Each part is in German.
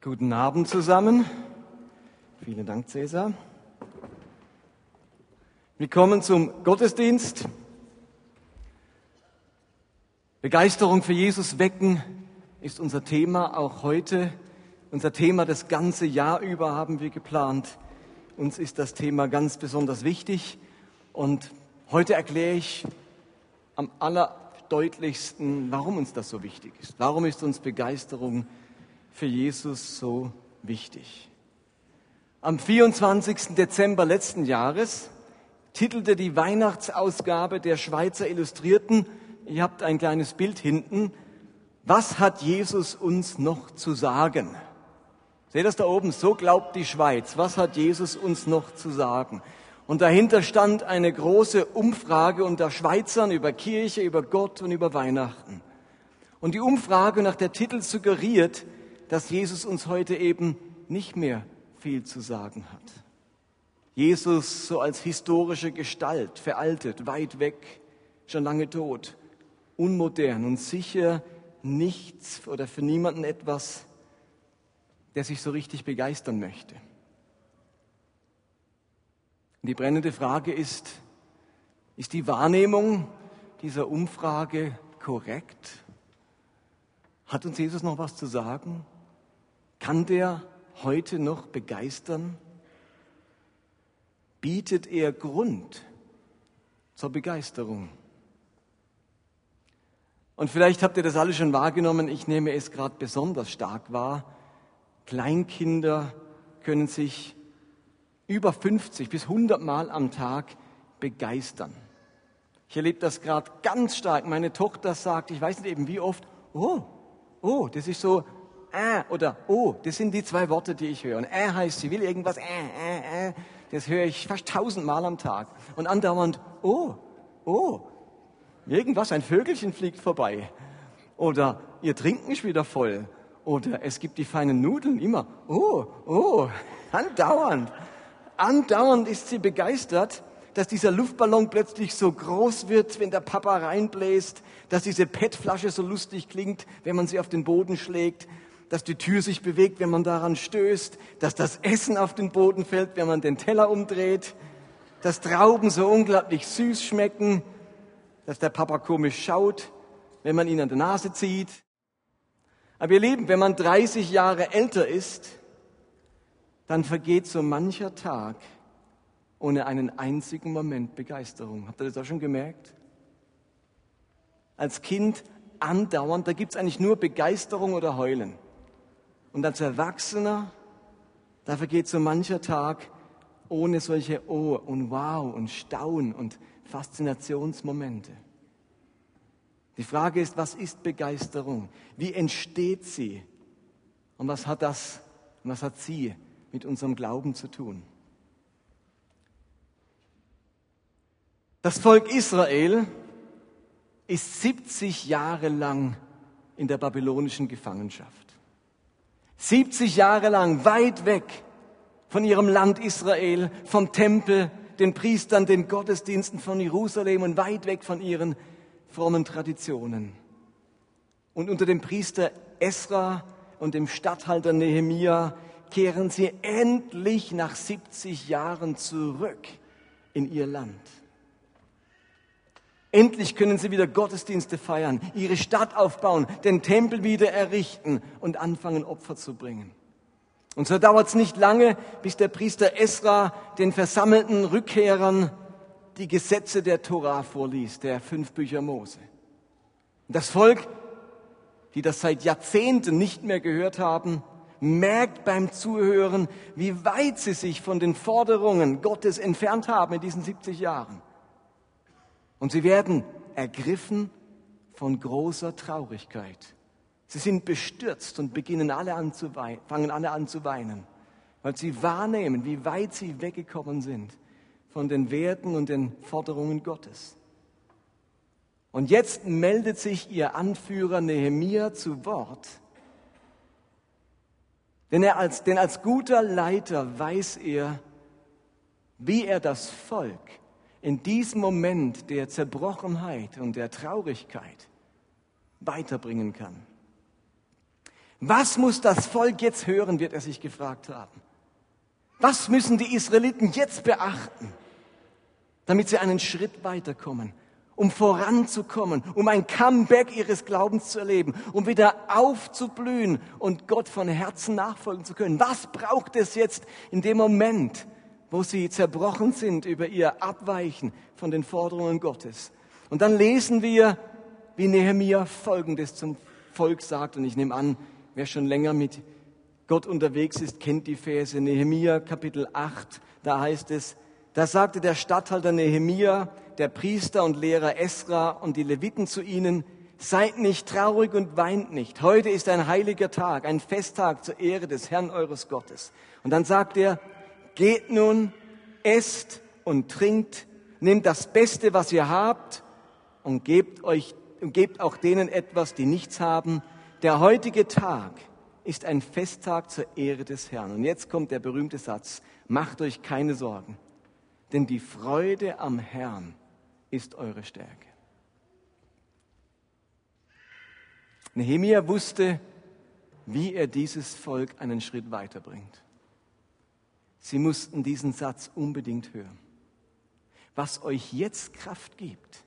Guten Abend zusammen. Vielen Dank, Cäsar. Willkommen zum Gottesdienst. Begeisterung für Jesus wecken ist unser Thema auch heute. Unser Thema das ganze Jahr über haben wir geplant. Uns ist das Thema ganz besonders wichtig und heute erkläre ich am allerdeutlichsten, warum uns das so wichtig ist. Warum ist uns Begeisterung für Jesus so wichtig? Am 24. Dezember letzten Jahres titelte die Weihnachtsausgabe der Schweizer Illustrierten, ihr habt ein kleines Bild hinten, was hat Jesus uns noch zu sagen? Seht das da oben? So glaubt die Schweiz. Was hat Jesus uns noch zu sagen? Und dahinter stand eine große Umfrage unter Schweizern über Kirche, über Gott und über Weihnachten. Und die Umfrage nach der Titel suggeriert, dass Jesus uns heute eben nicht mehr viel zu sagen hat. Jesus so als historische Gestalt, veraltet, weit weg, schon lange tot, unmodern und sicher nichts oder für niemanden etwas, der sich so richtig begeistern möchte. Die brennende Frage ist, ist die Wahrnehmung dieser Umfrage korrekt? Hat uns Jesus noch was zu sagen? Kann der heute noch begeistern? Bietet er Grund zur Begeisterung? Und vielleicht habt ihr das alle schon wahrgenommen, ich nehme es gerade besonders stark wahr. Kleinkinder können sich über 50 bis 100 Mal am Tag begeistern. Ich erlebe das gerade ganz stark. Meine Tochter sagt, ich weiß nicht eben wie oft, oh, oh, das ist so äh oder oh, das sind die zwei Worte, die ich höre. Und äh heißt, sie will irgendwas, äh, äh, äh. Das höre ich fast tausendmal am Tag. Und andauernd, oh, oh, irgendwas, ein Vögelchen fliegt vorbei. Oder ihr Trinken ist wieder voll. Oder es gibt die feinen Nudeln immer, oh, oh, andauernd. Andauernd ist sie begeistert, dass dieser Luftballon plötzlich so groß wird, wenn der Papa reinbläst, dass diese PET-Flasche so lustig klingt, wenn man sie auf den Boden schlägt, dass die Tür sich bewegt, wenn man daran stößt, dass das Essen auf den Boden fällt, wenn man den Teller umdreht, dass Trauben so unglaublich süß schmecken, dass der Papa komisch schaut, wenn man ihn an der Nase zieht. Aber ihr Lieben, wenn man 30 Jahre älter ist, dann vergeht so mancher Tag ohne einen einzigen Moment Begeisterung. Habt ihr das auch schon gemerkt? Als Kind andauernd, da gibt es eigentlich nur Begeisterung oder Heulen. Und als Erwachsener, da vergeht so mancher Tag ohne solche Oh und Wow und Staun und Faszinationsmomente. Die Frage ist, was ist Begeisterung? Wie entsteht sie? Und was hat das, was hat sie mit unserem Glauben zu tun? Das Volk Israel ist 70 Jahre lang in der babylonischen Gefangenschaft. 70 Jahre lang weit weg von ihrem Land Israel, vom Tempel, den Priestern, den Gottesdiensten von Jerusalem und weit weg von ihren frommen Traditionen. Und unter dem Priester Esra und dem Statthalter Nehemia kehren sie endlich nach 70 Jahren zurück in ihr Land. Endlich können sie wieder Gottesdienste feiern, ihre Stadt aufbauen, den Tempel wieder errichten und anfangen, Opfer zu bringen. Und so dauert es nicht lange, bis der Priester Esra den versammelten Rückkehrern die Gesetze der Tora vorliest, der fünf Bücher Mose. Das Volk, die das seit Jahrzehnten nicht mehr gehört haben, merkt beim Zuhören, wie weit sie sich von den Forderungen Gottes entfernt haben in diesen 70 Jahren. Und sie werden ergriffen von großer Traurigkeit. Sie sind bestürzt und beginnen alle an zu weinen, fangen alle an zu weinen, weil sie wahrnehmen, wie weit sie weggekommen sind von den Werten und den Forderungen Gottes. Und jetzt meldet sich ihr Anführer Nehemia zu Wort. Denn, er als, denn als guter Leiter weiß er, wie er das Volk in diesem Moment der Zerbrochenheit und der Traurigkeit weiterbringen kann. Was muss das Volk jetzt hören, wird er sich gefragt haben. Was müssen die Israeliten jetzt beachten, damit sie einen Schritt weiterkommen, um voranzukommen, um ein Comeback ihres Glaubens zu erleben, um wieder aufzublühen und Gott von Herzen nachfolgen zu können? Was braucht es jetzt in dem Moment, wo sie zerbrochen sind über ihr Abweichen von den Forderungen Gottes? Und dann lesen wir, wie Nehemiah Folgendes zum Volk sagt, und ich nehme an, wer schon länger mit Gott unterwegs ist, kennt die Verse. Nehemia Kapitel 8, da heißt es, da sagte der Statthalter Nehemia, der Priester und Lehrer Esra und die Leviten zu ihnen, seid nicht traurig und weint nicht. Heute ist ein heiliger Tag, ein Festtag zur Ehre des Herrn eures Gottes. Und dann sagt er, geht nun, esst und trinkt, nehmt das Beste, was ihr habt und gebt euch, und gebt auch denen etwas, die nichts haben. Der heutige Tag ist ein Festtag zur Ehre des Herrn. Und jetzt kommt der berühmte Satz, macht euch keine Sorgen, denn die Freude am Herrn ist eure Stärke. Nehemia wusste, wie er dieses Volk einen Schritt weiterbringt. Sie mussten diesen Satz unbedingt hören. Was euch jetzt Kraft gibt,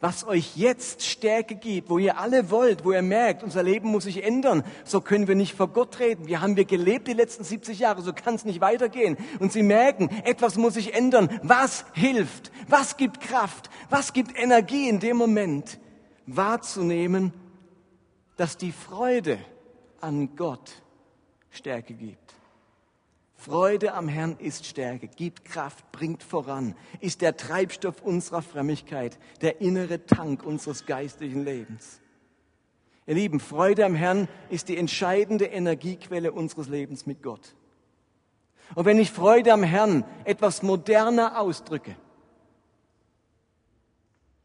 was euch jetzt Stärke gibt, wo ihr alle wollt, wo ihr merkt, unser Leben muss sich ändern. So können wir nicht vor Gott reden. Wie haben wir gelebt die letzten 70 Jahre? So kann es nicht weitergehen. Und sie merken, etwas muss sich ändern. Was hilft? Was gibt Kraft? Was gibt Energie in dem Moment? Wahrzunehmen, dass die Freude an Gott Stärke gibt. Freude am Herrn ist Stärke, gibt Kraft, bringt voran, ist der Treibstoff unserer Frömmigkeit, der innere Tank unseres geistlichen Lebens. Ihr Lieben, Freude am Herrn ist die entscheidende Energiequelle unseres Lebens mit Gott. Und wenn ich Freude am Herrn etwas moderner ausdrücke,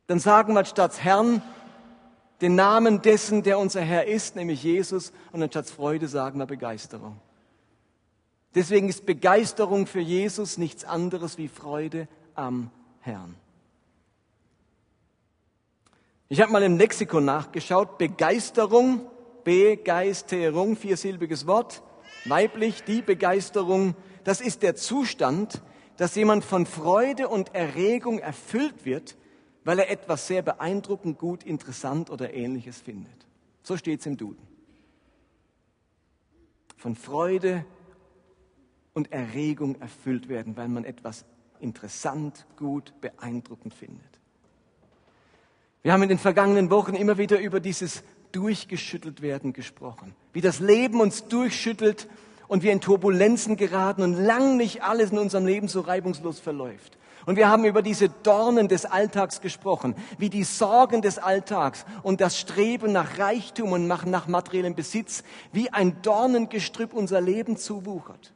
dann sagen wir statt Herrn den Namen dessen, der unser Herr ist, nämlich Jesus, und anstatt Freude sagen wir Begeisterung. Deswegen ist Begeisterung für Jesus nichts anderes wie Freude am Herrn. Ich habe mal im Lexikon nachgeschaut. Begeisterung, Begeisterung, viersilbiges Wort, weiblich, die Begeisterung, das ist der Zustand, dass jemand von Freude und Erregung erfüllt wird, weil er etwas sehr beeindruckend, gut, interessant oder ähnliches findet. So steht es im Duden. Von Freude und Erregung erfüllt werden, weil man etwas interessant, gut, beeindruckend findet. Wir haben in den vergangenen Wochen immer wieder über dieses durchgeschüttelt werden gesprochen, wie das Leben uns durchschüttelt und wir in Turbulenzen geraten und lang nicht alles in unserem Leben so reibungslos verläuft. Und wir haben über diese Dornen des Alltags gesprochen, wie die Sorgen des Alltags und das Streben nach Reichtum und nach materiellem Besitz, wie ein Dornengestrüpp unser Leben zuwuchert.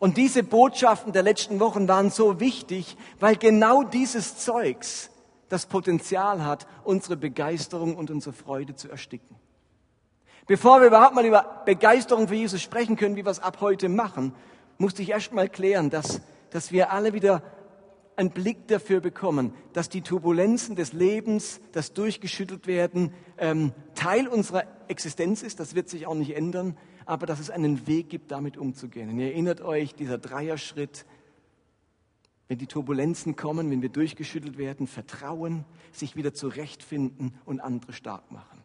Und diese Botschaften der letzten Wochen waren so wichtig, weil genau dieses Zeugs das Potenzial hat, unsere Begeisterung und unsere Freude zu ersticken. Bevor wir überhaupt mal über Begeisterung für Jesus sprechen können, wie wir es ab heute machen, musste ich erst mal klären, dass, dass wir alle wieder einen Blick dafür bekommen, dass die Turbulenzen des Lebens, das durchgeschüttelt werden, ähm, Teil unserer Existenz ist. Das wird sich auch nicht ändern aber dass es einen Weg gibt, damit umzugehen. Und ihr erinnert euch, dieser Dreierschritt, wenn die Turbulenzen kommen, wenn wir durchgeschüttelt werden, vertrauen, sich wieder zurechtfinden und andere stark machen.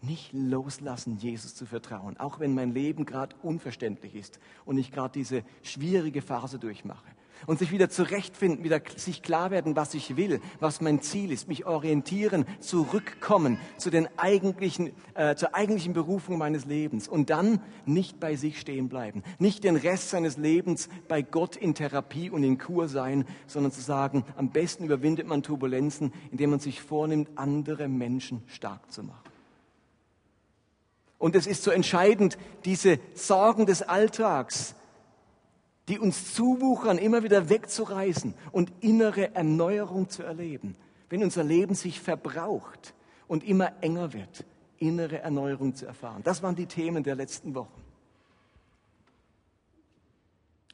Nicht loslassen, Jesus zu vertrauen, auch wenn mein Leben gerade unverständlich ist und ich gerade diese schwierige Phase durchmache und sich wieder zurechtfinden, wieder sich klar werden, was ich will, was mein Ziel ist, mich orientieren, zurückkommen zu den eigentlichen, äh, zur eigentlichen Berufung meines Lebens und dann nicht bei sich stehen bleiben, nicht den Rest seines Lebens bei Gott in Therapie und in Kur sein, sondern zu sagen, am besten überwindet man Turbulenzen, indem man sich vornimmt, andere Menschen stark zu machen. Und es ist so entscheidend, diese Sorgen des Alltags, die uns zuwuchern, immer wieder wegzureißen und innere Erneuerung zu erleben. Wenn unser Leben sich verbraucht und immer enger wird, innere Erneuerung zu erfahren. Das waren die Themen der letzten Wochen.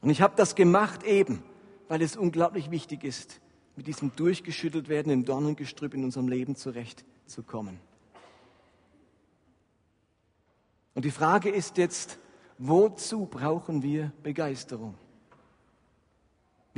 Und ich habe das gemacht eben, weil es unglaublich wichtig ist, mit diesem durchgeschüttelt werdenden Dornengestrüpp in unserem Leben zurechtzukommen. Und die Frage ist jetzt, wozu brauchen wir Begeisterung?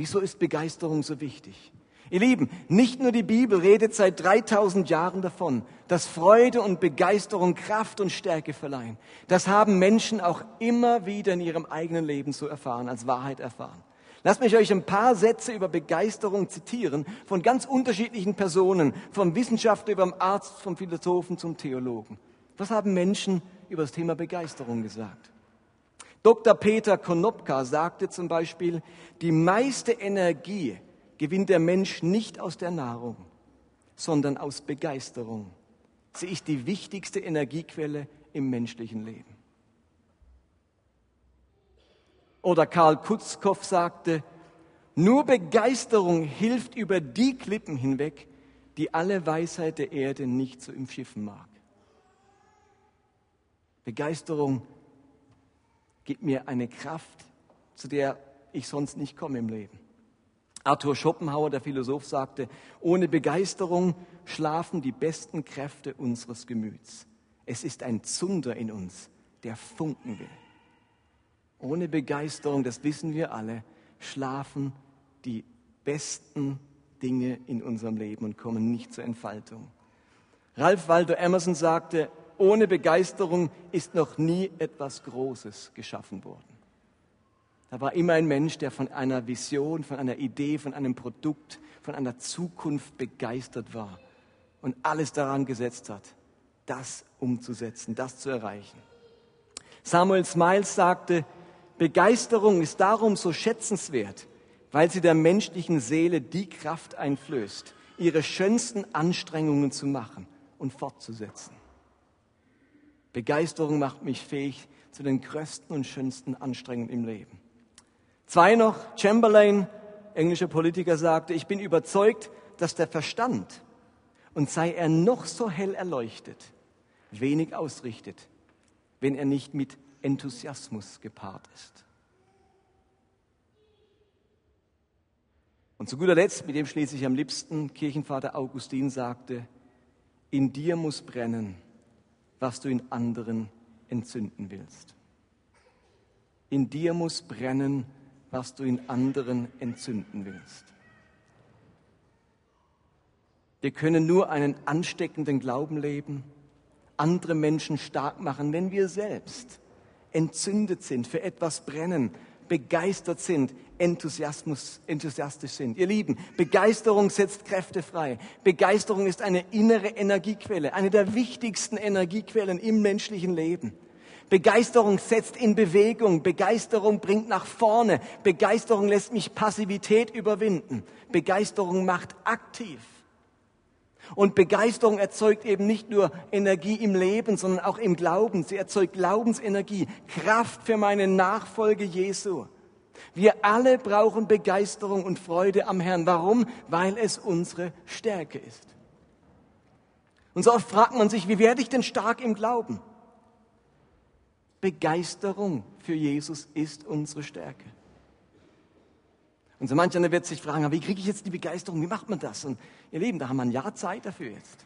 Wieso ist Begeisterung so wichtig? Ihr Lieben, nicht nur die Bibel redet seit 3000 Jahren davon, dass Freude und Begeisterung Kraft und Stärke verleihen. Das haben Menschen auch immer wieder in ihrem eigenen Leben so erfahren, als Wahrheit erfahren. Lasst mich euch ein paar Sätze über Begeisterung zitieren von ganz unterschiedlichen Personen, vom Wissenschaftler über den Arzt, vom Philosophen zum Theologen. Was haben Menschen über das Thema Begeisterung gesagt? Dr. Peter Konopka sagte zum Beispiel, die meiste Energie gewinnt der Mensch nicht aus der Nahrung, sondern aus Begeisterung. Sie ist die wichtigste Energiequelle im menschlichen Leben. Oder Karl Kutzkow sagte, nur Begeisterung hilft über die Klippen hinweg, die alle Weisheit der Erde nicht so im Schiffen mag. Begeisterung gibt mir eine Kraft, zu der ich sonst nicht komme im Leben. Arthur Schopenhauer, der Philosoph, sagte, ohne Begeisterung schlafen die besten Kräfte unseres Gemüts. Es ist ein Zunder in uns, der funken will. Ohne Begeisterung, das wissen wir alle, schlafen die besten Dinge in unserem Leben und kommen nicht zur Entfaltung. Ralph Waldo Emerson sagte, ohne Begeisterung ist noch nie etwas Großes geschaffen worden. Da war immer ein Mensch, der von einer Vision, von einer Idee, von einem Produkt, von einer Zukunft begeistert war und alles daran gesetzt hat, das umzusetzen, das zu erreichen. Samuel Smiles sagte, Begeisterung ist darum so schätzenswert, weil sie der menschlichen Seele die Kraft einflößt, ihre schönsten Anstrengungen zu machen und fortzusetzen. Begeisterung macht mich fähig zu den größten und schönsten Anstrengungen im Leben. Zwei noch, Chamberlain, englischer Politiker, sagte, ich bin überzeugt, dass der Verstand, und sei er noch so hell erleuchtet, wenig ausrichtet, wenn er nicht mit Enthusiasmus gepaart ist. Und zu guter Letzt, mit dem schließe ich am liebsten, Kirchenvater Augustin sagte, in dir muss brennen, was du in anderen entzünden willst. In dir muss brennen, was du in anderen entzünden willst. Wir können nur einen ansteckenden Glauben leben, andere Menschen stark machen, wenn wir selbst entzündet sind, für etwas brennen, begeistert sind, Enthusiasmus, enthusiastisch sind. Ihr Lieben, Begeisterung setzt Kräfte frei. Begeisterung ist eine innere Energiequelle, eine der wichtigsten Energiequellen im menschlichen Leben. Begeisterung setzt in Bewegung. Begeisterung bringt nach vorne. Begeisterung lässt mich Passivität überwinden. Begeisterung macht aktiv. Und Begeisterung erzeugt eben nicht nur Energie im Leben, sondern auch im Glauben. Sie erzeugt Glaubensenergie, Kraft für meine Nachfolge Jesu. Wir alle brauchen Begeisterung und Freude am Herrn. Warum? Weil es unsere Stärke ist. Und so oft fragt man sich, wie werde ich denn stark im Glauben? Begeisterung für Jesus ist unsere Stärke. Und so manch einer wird sich fragen, wie kriege ich jetzt die Begeisterung, wie macht man das? Und ihr Lieben, da haben wir ein Jahr Zeit dafür jetzt.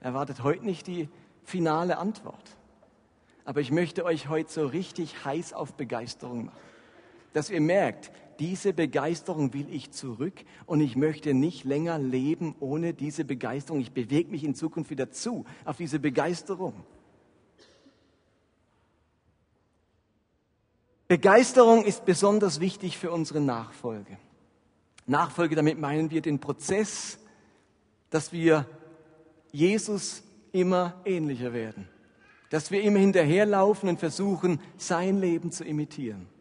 Erwartet heute nicht die finale Antwort. Aber ich möchte euch heute so richtig heiß auf Begeisterung machen. Dass ihr merkt, diese Begeisterung will ich zurück und ich möchte nicht länger leben ohne diese Begeisterung. Ich bewege mich in Zukunft wieder zu auf diese Begeisterung. Begeisterung ist besonders wichtig für unsere Nachfolge. Nachfolge, damit meinen wir den Prozess, dass wir Jesus immer ähnlicher werden. Dass wir immer hinterherlaufen und versuchen, sein Leben zu imitieren.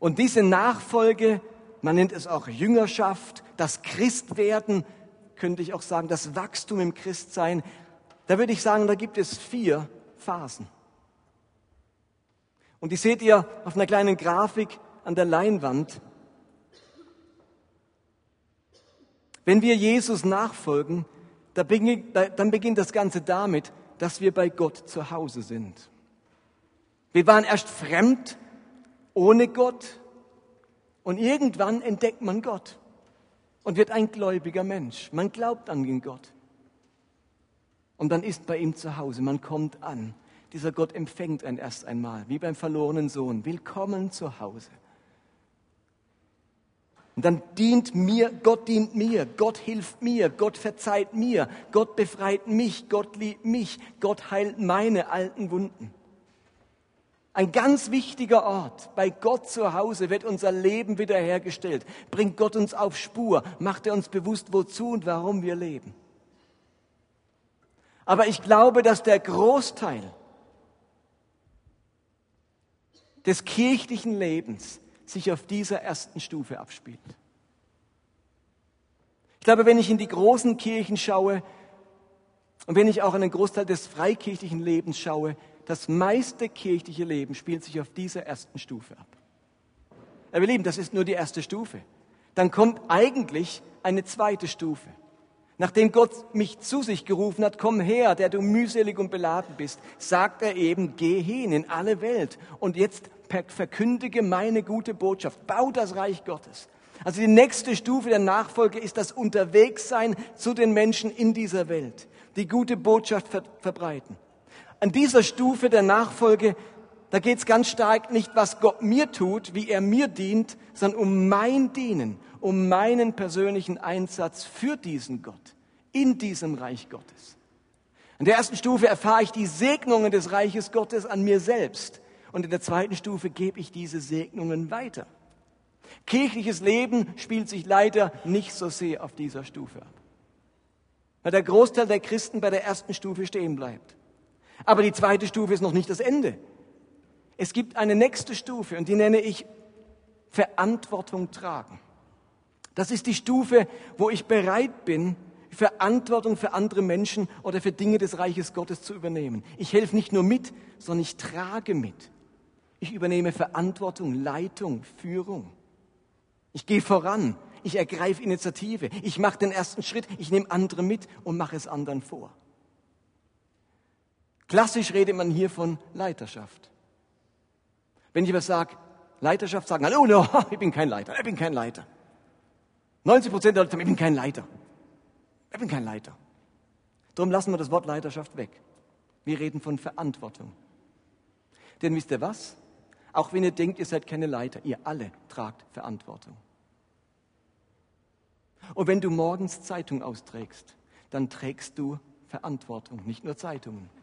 Und diese Nachfolge, man nennt es auch Jüngerschaft, das Christwerden, könnte ich auch sagen, das Wachstum im Christsein, da würde ich sagen, da gibt es vier Phasen. Und die seht ihr auf einer kleinen Grafik an der Leinwand. Wenn wir Jesus nachfolgen, dann beginnt das Ganze damit, dass wir bei Gott zu Hause sind. Wir waren erst fremd, ohne Gott, und irgendwann entdeckt man Gott und wird ein gläubiger Mensch. Man glaubt an den Gott. Und dann ist bei ihm zu Hause, man kommt an. Dieser Gott empfängt einen erst einmal, wie beim verlorenen Sohn. Willkommen zu Hause. Und dann dient mir, Gott dient mir, Gott hilft mir, Gott verzeiht mir, Gott befreit mich, Gott liebt mich, Gott heilt meine alten Wunden. Ein ganz wichtiger Ort. Bei Gott zu Hause wird unser Leben wiederhergestellt. Bringt Gott uns auf Spur. Macht er uns bewusst, wozu und warum wir leben. Aber ich glaube, dass der Großteil des kirchlichen Lebens sich auf dieser ersten Stufe abspielt. Ich glaube, wenn ich in die großen Kirchen schaue und wenn ich auch an den Großteil des freikirchlichen Lebens schaue, das meiste kirchliche Leben spielt sich auf dieser ersten Stufe ab. Aber Lieben, das ist nur die erste Stufe. Dann kommt eigentlich eine zweite Stufe. Nachdem Gott mich zu sich gerufen hat, komm her, der du mühselig und beladen bist, sagt er eben, geh hin in alle Welt und jetzt verkündige meine gute Botschaft, bau das Reich Gottes. Also die nächste Stufe der Nachfolge ist das Unterwegssein zu den Menschen in dieser Welt, die gute Botschaft ver verbreiten. An dieser Stufe der Nachfolge, da geht es ganz stark nicht, was Gott mir tut, wie er mir dient, sondern um mein Dienen, um meinen persönlichen Einsatz für diesen Gott, in diesem Reich Gottes. In der ersten Stufe erfahre ich die Segnungen des Reiches Gottes an mir selbst. Und in der zweiten Stufe gebe ich diese Segnungen weiter. Kirchliches Leben spielt sich leider nicht so sehr auf dieser Stufe ab. Weil der Großteil der Christen bei der ersten Stufe stehen bleibt. Aber die zweite Stufe ist noch nicht das Ende. Es gibt eine nächste Stufe und die nenne ich Verantwortung tragen. Das ist die Stufe, wo ich bereit bin, Verantwortung für andere Menschen oder für Dinge des Reiches Gottes zu übernehmen. Ich helfe nicht nur mit, sondern ich trage mit. Ich übernehme Verantwortung, Leitung, Führung. Ich gehe voran. Ich ergreife Initiative. Ich mache den ersten Schritt. Ich nehme andere mit und mache es anderen vor. Klassisch redet man hier von Leiterschaft. Wenn ich was sage, Leiterschaft, sagen alle, oh no, ich bin kein Leiter, ich bin kein Leiter. 90 Prozent der Leute sagen, ich bin kein Leiter. Ich bin kein Leiter. Darum lassen wir das Wort Leiterschaft weg. Wir reden von Verantwortung. Denn wisst ihr was? Auch wenn ihr denkt, ihr seid keine Leiter, ihr alle tragt Verantwortung. Und wenn du morgens Zeitung austrägst, dann trägst du Verantwortung, nicht nur Zeitungen.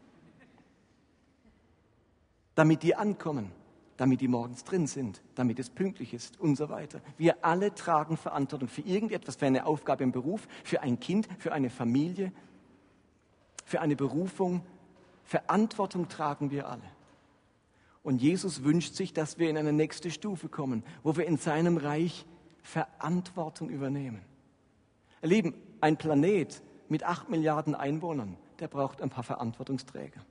Damit die ankommen, damit die morgens drin sind, damit es pünktlich ist und so weiter. Wir alle tragen Verantwortung für irgendetwas, für eine Aufgabe im Beruf, für ein Kind, für eine Familie, für eine Berufung. Verantwortung tragen wir alle. Und Jesus wünscht sich, dass wir in eine nächste Stufe kommen, wo wir in seinem Reich Verantwortung übernehmen. Ihr Lieben, ein Planet mit acht Milliarden Einwohnern, der braucht ein paar Verantwortungsträger.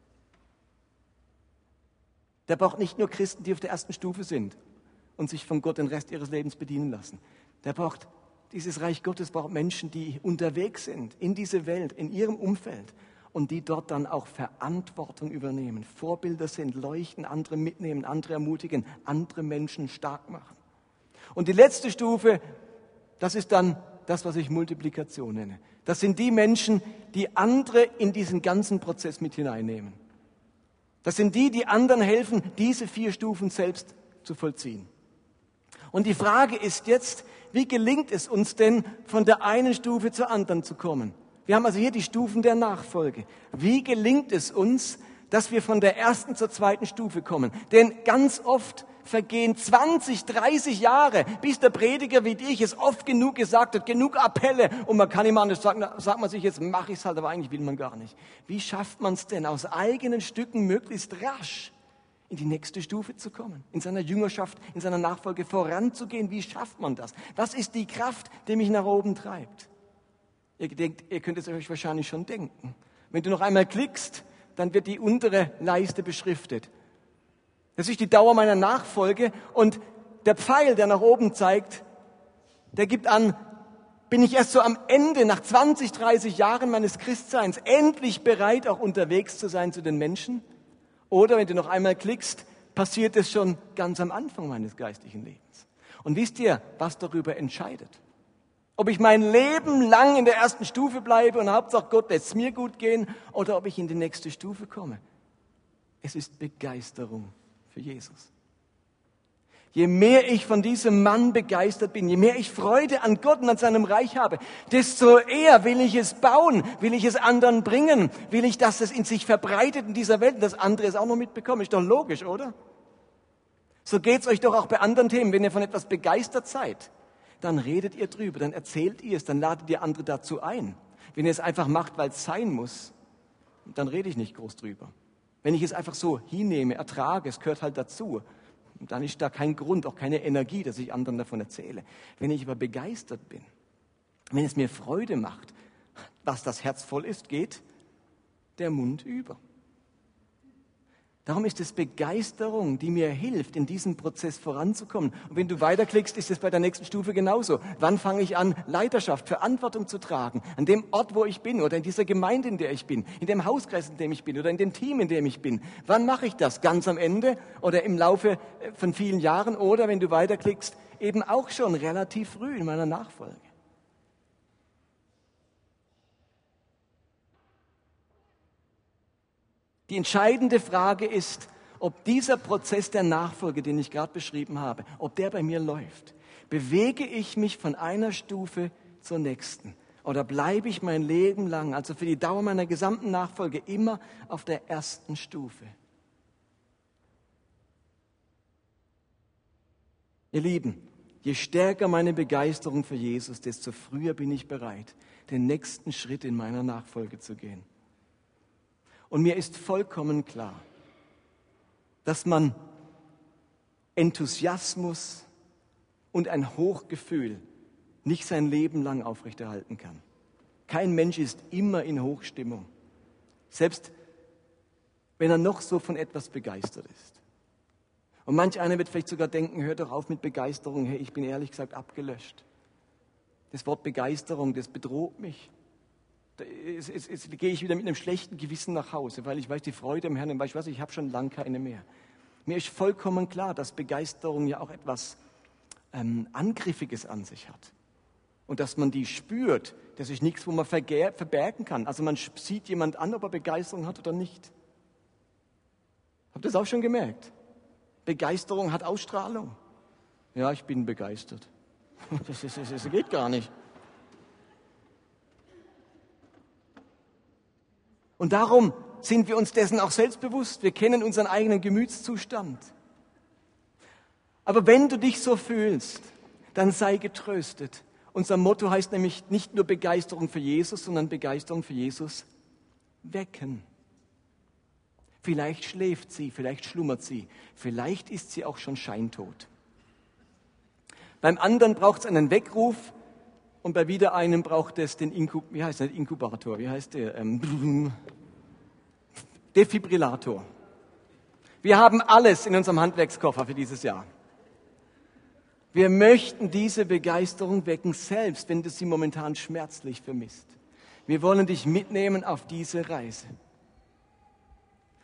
Der braucht nicht nur Christen, die auf der ersten Stufe sind und sich von Gott den Rest ihres Lebens bedienen lassen. Der braucht, dieses Reich Gottes braucht Menschen, die unterwegs sind in diese Welt, in ihrem Umfeld und die dort dann auch Verantwortung übernehmen, Vorbilder sind, leuchten, andere mitnehmen, andere ermutigen, andere Menschen stark machen. Und die letzte Stufe, das ist dann das, was ich Multiplikation nenne. Das sind die Menschen, die andere in diesen ganzen Prozess mit hineinnehmen. Das sind die, die anderen helfen, diese vier Stufen selbst zu vollziehen. Und die Frage ist jetzt, wie gelingt es uns denn, von der einen Stufe zur anderen zu kommen? Wir haben also hier die Stufen der Nachfolge. Wie gelingt es uns, dass wir von der ersten zur zweiten Stufe kommen? Denn ganz oft vergehen 20, 30 Jahre, bis der Prediger wie ich es oft genug gesagt hat, genug Appelle und man kann ihm anders sagen, sagt man sich, jetzt mache ich es halt, aber eigentlich will man gar nicht. Wie schafft man es denn, aus eigenen Stücken möglichst rasch in die nächste Stufe zu kommen, in seiner Jüngerschaft, in seiner Nachfolge voranzugehen? Wie schafft man das? Was ist die Kraft, die mich nach oben treibt? Ihr, denkt, ihr könnt es euch wahrscheinlich schon denken. Wenn du noch einmal klickst, dann wird die untere Leiste beschriftet. Das ist die Dauer meiner Nachfolge und der Pfeil, der nach oben zeigt, der gibt an, bin ich erst so am Ende, nach 20, 30 Jahren meines Christseins, endlich bereit, auch unterwegs zu sein zu den Menschen? Oder wenn du noch einmal klickst, passiert es schon ganz am Anfang meines geistlichen Lebens. Und wisst ihr, was darüber entscheidet? Ob ich mein Leben lang in der ersten Stufe bleibe und Hauptsache Gott lässt es mir gut gehen oder ob ich in die nächste Stufe komme. Es ist Begeisterung für Jesus. Je mehr ich von diesem Mann begeistert bin, je mehr ich Freude an Gott und an seinem Reich habe, desto eher will ich es bauen, will ich es anderen bringen, will ich, dass es in sich verbreitet in dieser Welt und dass andere es auch noch mitbekommen. Ist doch logisch, oder? So geht's euch doch auch bei anderen Themen. Wenn ihr von etwas begeistert seid, dann redet ihr drüber, dann erzählt ihr es, dann ladet ihr andere dazu ein. Wenn ihr es einfach macht, weil es sein muss, dann rede ich nicht groß drüber. Wenn ich es einfach so hinnehme, ertrage, es gehört halt dazu, dann ist da kein Grund, auch keine Energie, dass ich anderen davon erzähle. Wenn ich aber begeistert bin, wenn es mir Freude macht, was das Herz voll ist, geht der Mund über. Darum ist es Begeisterung, die mir hilft, in diesem Prozess voranzukommen. Und wenn du weiterklickst, ist es bei der nächsten Stufe genauso. Wann fange ich an, Leiterschaft, Verantwortung zu tragen? An dem Ort, wo ich bin oder in dieser Gemeinde, in der ich bin, in dem Hauskreis, in dem ich bin oder in dem Team, in dem ich bin. Wann mache ich das? Ganz am Ende oder im Laufe von vielen Jahren oder, wenn du weiterklickst, eben auch schon relativ früh in meiner Nachfolge. Die entscheidende Frage ist, ob dieser Prozess der Nachfolge, den ich gerade beschrieben habe, ob der bei mir läuft. Bewege ich mich von einer Stufe zur nächsten? Oder bleibe ich mein Leben lang, also für die Dauer meiner gesamten Nachfolge, immer auf der ersten Stufe? Ihr Lieben, je stärker meine Begeisterung für Jesus, desto früher bin ich bereit, den nächsten Schritt in meiner Nachfolge zu gehen. Und mir ist vollkommen klar, dass man Enthusiasmus und ein Hochgefühl nicht sein Leben lang aufrechterhalten kann. Kein Mensch ist immer in Hochstimmung, selbst wenn er noch so von etwas begeistert ist. Und manch einer wird vielleicht sogar denken, hör doch auf mit Begeisterung, hey, ich bin ehrlich gesagt abgelöscht. Das Wort Begeisterung, das bedroht mich jetzt, jetzt, jetzt gehe ich wieder mit einem schlechten Gewissen nach Hause, weil ich weiß, die Freude im Herrn, weiß ich was, ich habe schon lange keine mehr. Mir ist vollkommen klar, dass Begeisterung ja auch etwas ähm, Angriffiges an sich hat. Und dass man die spürt, das ist nichts, wo man verbergen kann. Also man sieht jemand an, ob er Begeisterung hat oder nicht. Habt ihr das auch schon gemerkt? Begeisterung hat Ausstrahlung. Ja, ich bin begeistert. Das, ist, das, das geht gar nicht. Und darum sind wir uns dessen auch selbstbewusst. Wir kennen unseren eigenen Gemütszustand. Aber wenn du dich so fühlst, dann sei getröstet. Unser Motto heißt nämlich nicht nur Begeisterung für Jesus, sondern Begeisterung für Jesus wecken. Vielleicht schläft sie, vielleicht schlummert sie, vielleicht ist sie auch schon scheintot. Beim anderen braucht es einen Weckruf und bei wieder einem braucht es den Inkub wie heißt der Inkubator, wie heißt der? Ähm, Defibrillator. Wir haben alles in unserem Handwerkskoffer für dieses Jahr. Wir möchten diese Begeisterung wecken, selbst wenn du sie momentan schmerzlich vermisst. Wir wollen dich mitnehmen auf diese Reise.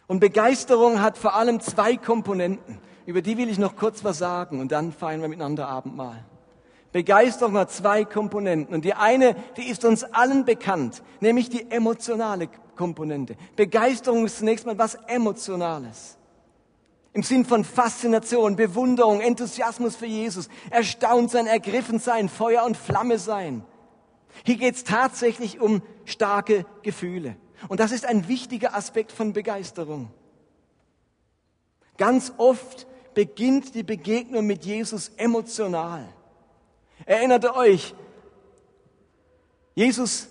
Und Begeisterung hat vor allem zwei Komponenten. Über die will ich noch kurz was sagen und dann feiern wir miteinander Abendmahl. Begeisterung hat zwei Komponenten. Und die eine, die ist uns allen bekannt, nämlich die emotionale Komponente. Begeisterung ist zunächst mal was Emotionales. Im Sinn von Faszination, Bewunderung, Enthusiasmus für Jesus, erstaunt sein, ergriffen sein, Feuer und Flamme sein. Hier geht es tatsächlich um starke Gefühle. Und das ist ein wichtiger Aspekt von Begeisterung. Ganz oft beginnt die Begegnung mit Jesus emotional. Erinnert euch, Jesus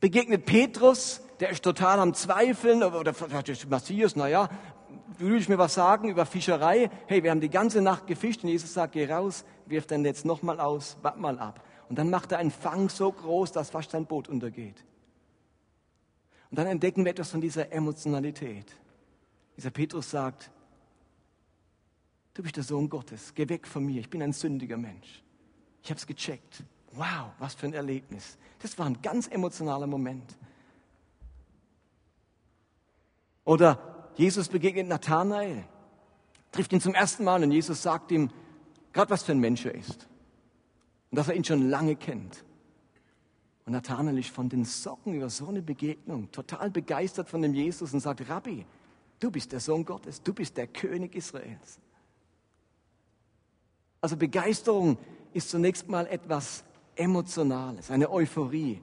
begegnet Petrus, der ist total am Zweifeln, oder vielleicht Matthias, naja, will ich mir was sagen über Fischerei? Hey, wir haben die ganze Nacht gefischt und Jesus sagt, geh raus, wirf dein Netz nochmal aus, wart mal ab. Und dann macht er einen Fang so groß, dass fast sein Boot untergeht. Und dann entdecken wir etwas von dieser Emotionalität. Dieser Petrus sagt, du bist der Sohn Gottes, geh weg von mir, ich bin ein sündiger Mensch. Ich habe es gecheckt. Wow, was für ein Erlebnis. Das war ein ganz emotionaler Moment. Oder Jesus begegnet Nathanael, trifft ihn zum ersten Mal und Jesus sagt ihm, gerade was für ein Mensch er ist. Und dass er ihn schon lange kennt. Und Nathanael ist von den Socken über so eine Begegnung total begeistert von dem Jesus und sagt, Rabbi, Du bist der Sohn Gottes, du bist der König Israels. Also Begeisterung ist zunächst mal etwas Emotionales, eine Euphorie,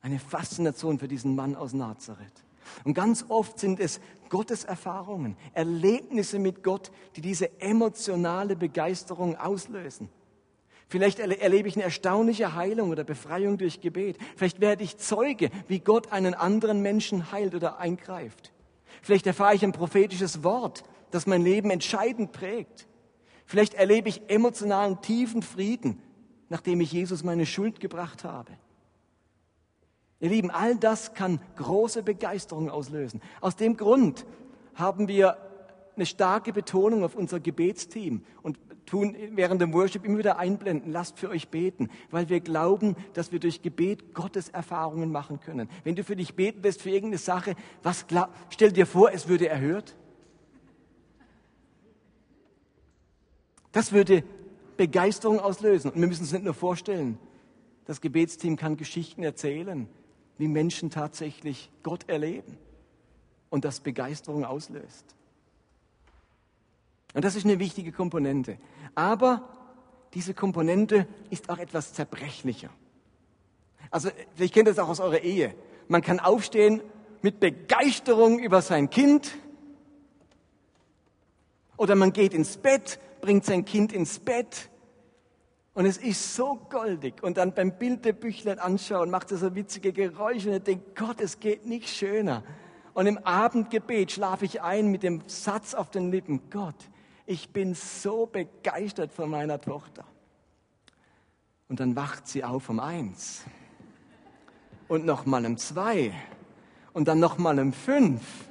eine Faszination für diesen Mann aus Nazareth. Und ganz oft sind es Gottes Erfahrungen, Erlebnisse mit Gott, die diese emotionale Begeisterung auslösen. Vielleicht erlebe ich eine erstaunliche Heilung oder Befreiung durch Gebet. Vielleicht werde ich Zeuge, wie Gott einen anderen Menschen heilt oder eingreift. Vielleicht erfahre ich ein prophetisches Wort, das mein Leben entscheidend prägt. Vielleicht erlebe ich emotionalen tiefen Frieden, nachdem ich Jesus meine Schuld gebracht habe. Ihr Lieben, all das kann große Begeisterung auslösen. Aus dem Grund haben wir eine starke Betonung auf unser Gebetsteam und tun während dem Worship immer wieder einblenden, lasst für euch beten, weil wir glauben, dass wir durch Gebet Gottes Erfahrungen machen können. Wenn du für dich beten lässt für irgendeine Sache, was stell dir vor, es würde erhört. Das würde Begeisterung auslösen. Und wir müssen es nicht nur vorstellen. Das Gebetsteam kann Geschichten erzählen, wie Menschen tatsächlich Gott erleben und das Begeisterung auslöst. Und das ist eine wichtige Komponente. Aber diese Komponente ist auch etwas zerbrechlicher. Also, vielleicht kennt ihr das auch aus eurer Ehe. Man kann aufstehen mit Begeisterung über sein Kind. Oder man geht ins Bett, bringt sein Kind ins Bett. Und es ist so goldig. Und dann beim Bildebüchlein anschauen, macht er so witzige Geräusche. Und er denkt, Gott, es geht nicht schöner. Und im Abendgebet schlafe ich ein mit dem Satz auf den Lippen, Gott, ich bin so begeistert von meiner Tochter. Und dann wacht sie auf um eins und nochmal um zwei und dann nochmal um fünf.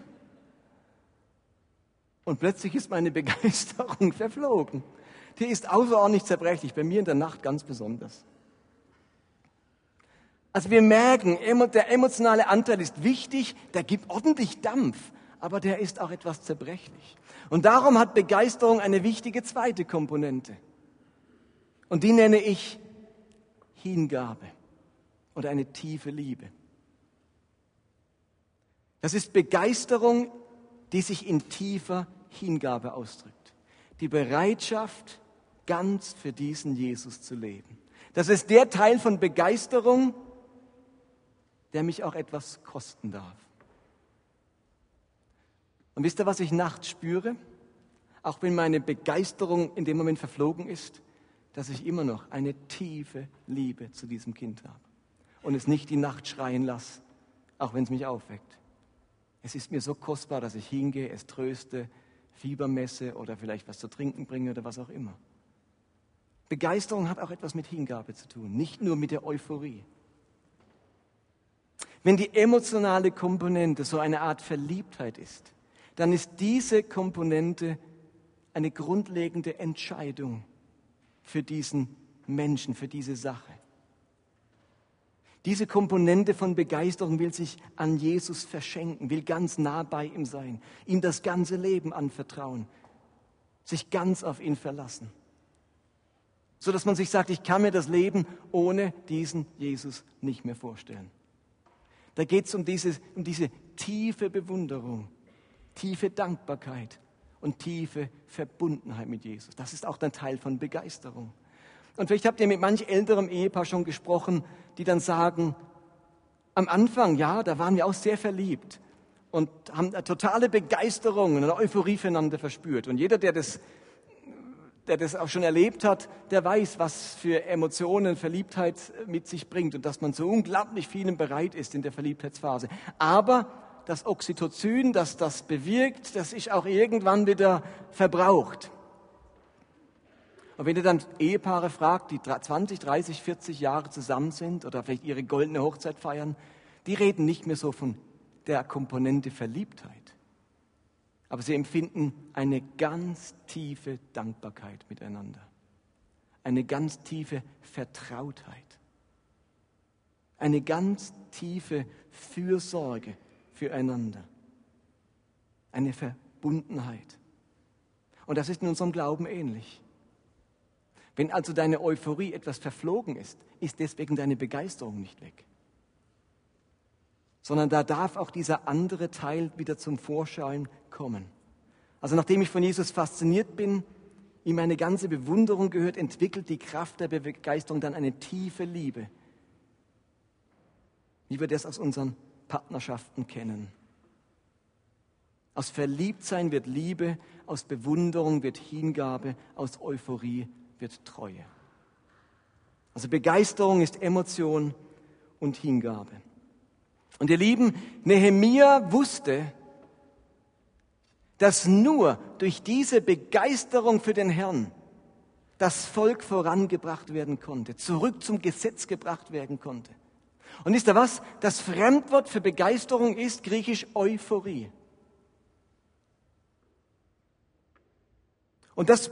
Und plötzlich ist meine Begeisterung verflogen. Die ist außerordentlich zerbrechlich, bei mir in der Nacht ganz besonders. Also wir merken, der emotionale Anteil ist wichtig, der gibt ordentlich Dampf, aber der ist auch etwas zerbrechlich. Und darum hat Begeisterung eine wichtige zweite Komponente. Und die nenne ich Hingabe oder eine tiefe Liebe. Das ist Begeisterung, die sich in tiefer Hingabe ausdrückt. Die Bereitschaft, ganz für diesen Jesus zu leben. Das ist der Teil von Begeisterung, der mich auch etwas kosten darf. Und wisst ihr, was ich nachts spüre? Auch wenn meine Begeisterung in dem Moment verflogen ist, dass ich immer noch eine tiefe Liebe zu diesem Kind habe und es nicht die Nacht schreien lasse, auch wenn es mich aufweckt. Es ist mir so kostbar, dass ich hingehe, es tröste, Fieber messe oder vielleicht was zu trinken bringe oder was auch immer. Begeisterung hat auch etwas mit Hingabe zu tun, nicht nur mit der Euphorie. Wenn die emotionale Komponente so eine Art Verliebtheit ist, dann ist diese Komponente eine grundlegende Entscheidung für diesen Menschen, für diese Sache. Diese Komponente von Begeisterung will sich an Jesus verschenken, will ganz nah bei ihm sein, ihm das ganze Leben anvertrauen, sich ganz auf ihn verlassen. So dass man sich sagt, ich kann mir das Leben ohne diesen Jesus nicht mehr vorstellen. Da geht es um diese, um diese tiefe Bewunderung, tiefe Dankbarkeit und tiefe Verbundenheit mit Jesus. Das ist auch ein Teil von Begeisterung. Und vielleicht habt ihr mit manch älterem Ehepaar schon gesprochen, die dann sagen, am Anfang, ja, da waren wir auch sehr verliebt und haben eine totale Begeisterung und eine Euphorie füreinander verspürt. Und jeder, der das, der das auch schon erlebt hat, der weiß, was für Emotionen Verliebtheit mit sich bringt und dass man so unglaublich vielen bereit ist in der Verliebtheitsphase. Aber das Oxytocin, das das bewirkt, das ist auch irgendwann wieder verbraucht. Und wenn ihr dann Ehepaare fragt, die 20, 30, 40 Jahre zusammen sind oder vielleicht ihre goldene Hochzeit feiern, die reden nicht mehr so von der Komponente Verliebtheit. Aber sie empfinden eine ganz tiefe Dankbarkeit miteinander. Eine ganz tiefe Vertrautheit. Eine ganz tiefe Fürsorge füreinander. Eine Verbundenheit. Und das ist in unserem Glauben ähnlich. Wenn also deine Euphorie etwas verflogen ist, ist deswegen deine Begeisterung nicht weg. sondern da darf auch dieser andere Teil wieder zum Vorschein kommen. Also nachdem ich von Jesus fasziniert bin, ihm meine ganze Bewunderung gehört, entwickelt die Kraft der Begeisterung dann eine tiefe Liebe, wie wir das aus unseren Partnerschaften kennen. Aus Verliebtsein wird Liebe, aus Bewunderung wird Hingabe, aus Euphorie wird Treue. Also Begeisterung ist Emotion und Hingabe. Und ihr Lieben, Nehemia wusste, dass nur durch diese Begeisterung für den Herrn das Volk vorangebracht werden konnte, zurück zum Gesetz gebracht werden konnte. Und wisst ihr was? Das Fremdwort für Begeisterung ist griechisch Euphorie. Und das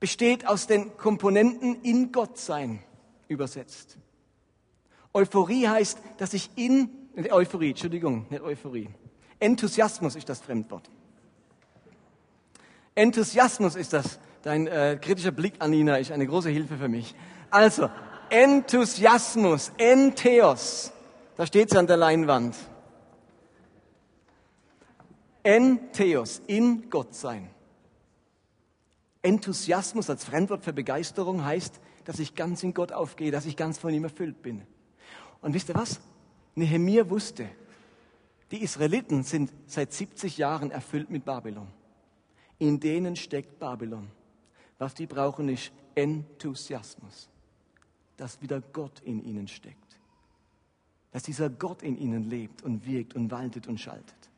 besteht aus den Komponenten in Gott sein übersetzt. Euphorie heißt, dass ich in, Euphorie, Entschuldigung, nicht Euphorie. Enthusiasmus ist das Fremdwort. Enthusiasmus ist das. Dein äh, kritischer Blick, Anina, ist eine große Hilfe für mich. Also, Enthusiasmus, Entheos. Da steht es an der Leinwand. Entheos, in Gott sein. Enthusiasmus als Fremdwort für Begeisterung heißt, dass ich ganz in Gott aufgehe, dass ich ganz von ihm erfüllt bin. Und wisst ihr was? Nehemiah wusste, die Israeliten sind seit 70 Jahren erfüllt mit Babylon. In denen steckt Babylon. Was die brauchen, ist Enthusiasmus. Dass wieder Gott in ihnen steckt. Dass dieser Gott in ihnen lebt und wirkt und waltet und schaltet.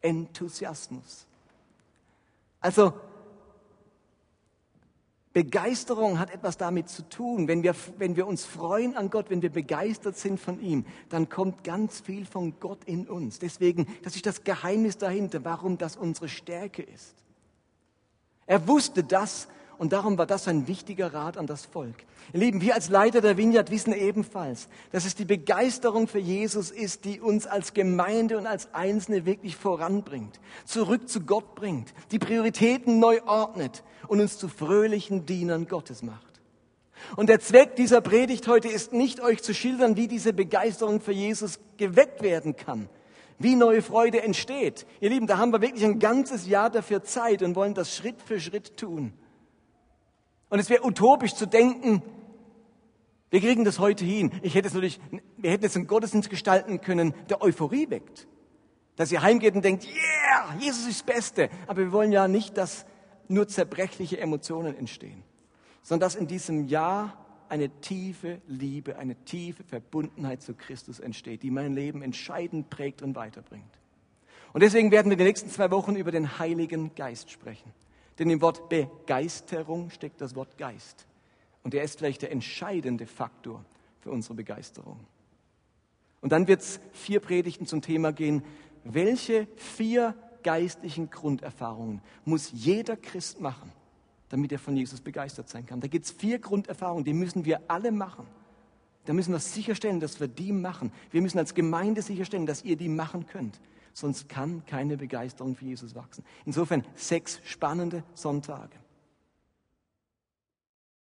Enthusiasmus. Also Begeisterung hat etwas damit zu tun. Wenn wir, wenn wir uns freuen an Gott, wenn wir begeistert sind von ihm, dann kommt ganz viel von Gott in uns. Deswegen, das ist das Geheimnis dahinter, warum das unsere Stärke ist. Er wusste das und darum war das ein wichtiger Rat an das Volk. Ihr Lieben, wir als Leiter der Vineyard wissen ebenfalls, dass es die Begeisterung für Jesus ist, die uns als Gemeinde und als Einzelne wirklich voranbringt, zurück zu Gott bringt, die Prioritäten neu ordnet und uns zu fröhlichen Dienern Gottes macht. Und der Zweck dieser Predigt heute ist nicht euch zu schildern, wie diese Begeisterung für Jesus geweckt werden kann, wie neue Freude entsteht. Ihr Lieben, da haben wir wirklich ein ganzes Jahr dafür Zeit und wollen das Schritt für Schritt tun. Und es wäre utopisch zu denken, wir kriegen das heute hin. Ich hätte es natürlich, wir hätten jetzt einen Gottesdienst gestalten können, der Euphorie weckt. Dass ihr heimgeht und denkt, yeah, Jesus ist das Beste. Aber wir wollen ja nicht, dass nur zerbrechliche Emotionen entstehen, sondern dass in diesem Jahr eine tiefe Liebe, eine tiefe Verbundenheit zu Christus entsteht, die mein Leben entscheidend prägt und weiterbringt. Und deswegen werden wir die nächsten zwei Wochen über den Heiligen Geist sprechen. Denn im Wort Begeisterung steckt das Wort Geist. Und er ist vielleicht der entscheidende Faktor für unsere Begeisterung. Und dann wird es vier Predigten zum Thema gehen, welche vier geistlichen Grunderfahrungen muss jeder Christ machen, damit er von Jesus begeistert sein kann. Da gibt es vier Grunderfahrungen, die müssen wir alle machen. Da müssen wir sicherstellen, dass wir die machen. Wir müssen als Gemeinde sicherstellen, dass ihr die machen könnt sonst kann keine Begeisterung für Jesus wachsen. Insofern sechs spannende Sonntage.